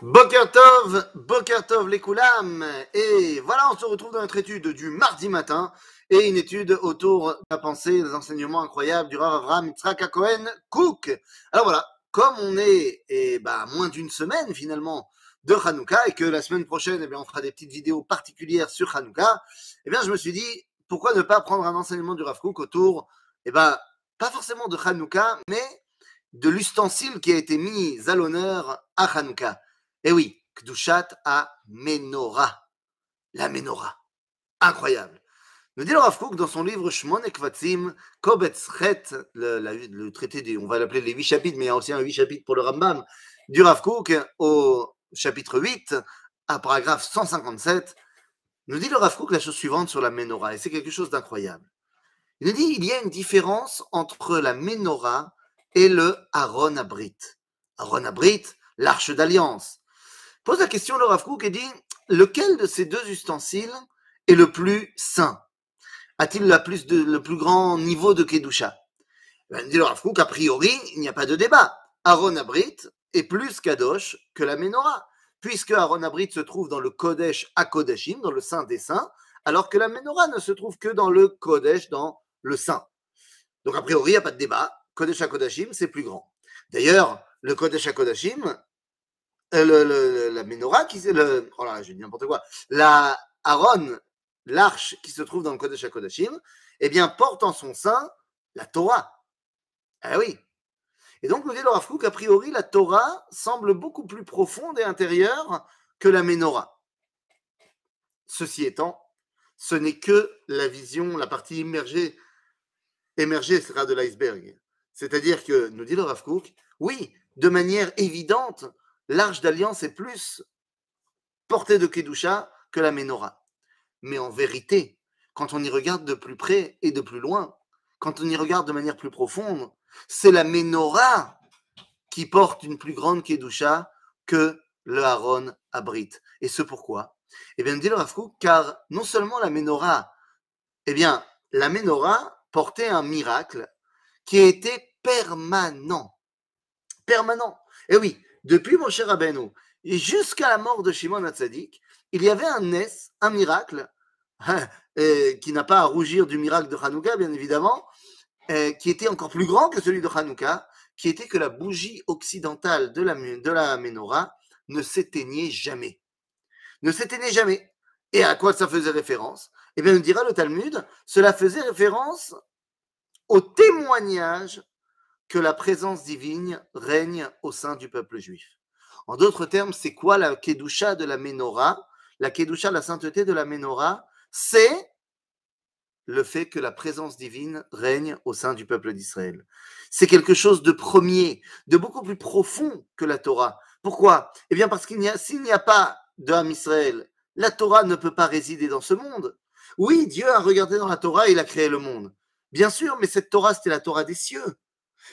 Bokertov, Bokertov les Koulam. Et voilà, on se retrouve dans notre étude du mardi matin et une étude autour de la pensée, des enseignements incroyables du Rav Avram Cook. Alors voilà, comme on est eh ben, moins d'une semaine finalement de Hanouka et que la semaine prochaine, eh bien, on fera des petites vidéos particulières sur Hanouka, eh bien, je me suis dit, pourquoi ne pas prendre un enseignement du Rav Cook autour, eh ben, pas forcément de Hanouka, mais de l'ustensile qui a été mis à l'honneur à Hanouka. Eh oui, Kdushat à Menorah. La Menorah. Incroyable. Nous dit le Rav Kook dans son livre Shmon Ekvatzim, Kobetz Chet, le, le, traité des, on va l'appeler les huit chapitres, mais il y a aussi un huit chapitres pour le Rambam, du Rav Kook au chapitre 8, à paragraphe 157, nous dit le Rav Kook la chose suivante sur la Menorah, et c'est quelque chose d'incroyable. Il nous dit il y a une différence entre la Menorah et le Aaron Abrit. Aaron Abrit, l'arche d'alliance pose la question le Rav Kook et dit lequel de ces deux ustensiles est le plus saint A-t-il le plus, grand niveau de Kedusha? Ben, Dit le Rav a priori, il n'y a pas de débat. Aaron Abrit est plus Kadosh que la Menorah, puisque Aaron Abrit se trouve dans le Kodesh Akodashim, dans le Saint des Saints, alors que la Menorah ne se trouve que dans le Kodesh, dans le Saint. Donc a priori, il n'y a pas de débat. Kodesh Akodashim, c'est plus grand. D'ailleurs, le Kodesh Akodashim, euh, le, la menorah qui c'est le oh là j'ai dit n'importe quoi. La Aaron l'arche qui se trouve dans le Kodesh HaKodashim eh bien porte en son sein la Torah. Ah oui. Et donc nous dit le Rav qu'a priori la Torah semble beaucoup plus profonde et intérieure que la menorah. Ceci étant ce n'est que la vision la partie immergée émergée sera de l'iceberg. C'est-à-dire que nous dit le oui de manière évidente l'arche d'alliance est plus portée de Kedusha que la Ménorah. Mais en vérité, quand on y regarde de plus près et de plus loin, quand on y regarde de manière plus profonde, c'est la Ménorah qui porte une plus grande Kedusha que le Aaron Abrit. Et ce pourquoi? Eh bien, dit le Rafkou, car non seulement la Ménorah, eh bien, la Ménorah portait un miracle qui était permanent. Permanent. Eh oui, depuis mon cher Rabbeinu et jusqu'à la mort de Shimon Hatzadik, il y avait un Nes, un miracle, hein, qui n'a pas à rougir du miracle de Hanouka, bien évidemment, qui était encore plus grand que celui de Hanouka, qui était que la bougie occidentale de la, de la menorah ne s'éteignait jamais. Ne s'éteignait jamais. Et à quoi ça faisait référence? Eh bien, nous dira le Talmud, cela faisait référence au témoignage que la présence divine règne au sein du peuple juif. En d'autres termes, c'est quoi la Kedusha de la Ménorah La Kedusha, la sainteté de la Ménorah, c'est le fait que la présence divine règne au sein du peuple d'Israël. C'est quelque chose de premier, de beaucoup plus profond que la Torah. Pourquoi? Eh bien parce qu'il n'y a, s'il n'y a pas d'âme Israël, la Torah ne peut pas résider dans ce monde. Oui, Dieu a regardé dans la Torah et il a créé le monde. Bien sûr, mais cette Torah, c'était la Torah des cieux.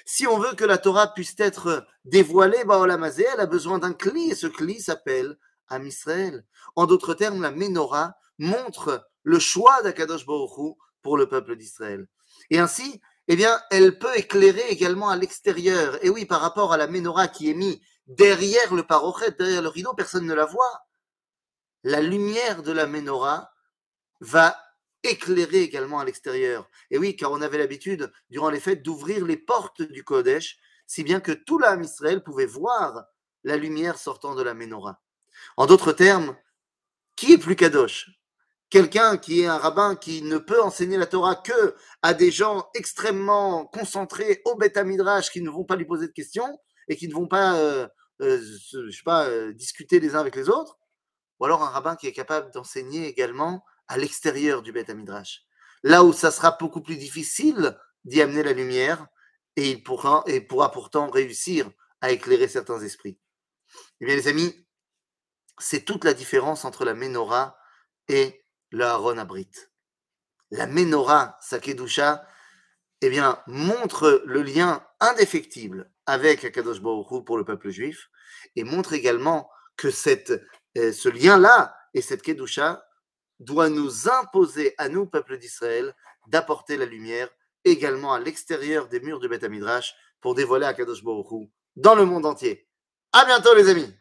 Si on veut que la Torah puisse être dévoilée, Baolamazé, elle a besoin d'un cli, et ce cli s'appelle Am Israël. En d'autres termes, la Ménorah montre le choix d'Akadosh Baruch pour le peuple d'Israël. Et ainsi, eh bien, elle peut éclairer également à l'extérieur. Et oui, par rapport à la Ménorah qui est mise derrière le parochet, derrière le rideau, personne ne la voit. La lumière de la Ménorah va éclairé également à l'extérieur. Et oui, car on avait l'habitude, durant les fêtes, d'ouvrir les portes du Kodesh, si bien que tout l'âme Israël pouvait voir la lumière sortant de la menorah. En d'autres termes, qui est plus kadosh? Quelqu'un qui est un rabbin qui ne peut enseigner la Torah que à des gens extrêmement concentrés au Beth Midrash qui ne vont pas lui poser de questions et qui ne vont pas, euh, euh, sais pas, euh, discuter les uns avec les autres, ou alors un rabbin qui est capable d'enseigner également à l'extérieur du Beth Midrash. Là où ça sera beaucoup plus difficile d'y amener la lumière, et il pourra, et pourra pourtant réussir à éclairer certains esprits. Eh bien, les amis, c'est toute la différence entre la menorah et le Aaron Abrit. La menorah, Sakedusha, eh bien, montre le lien indéfectible avec Akadosh Baruch pour le peuple juif et montre également que cette, euh, ce lien-là et cette Kedusha doit nous imposer à nous, peuple d'Israël, d'apporter la lumière également à l'extérieur des murs du Beth Midrash pour dévoiler Akadosh Baruch dans le monde entier. À bientôt les amis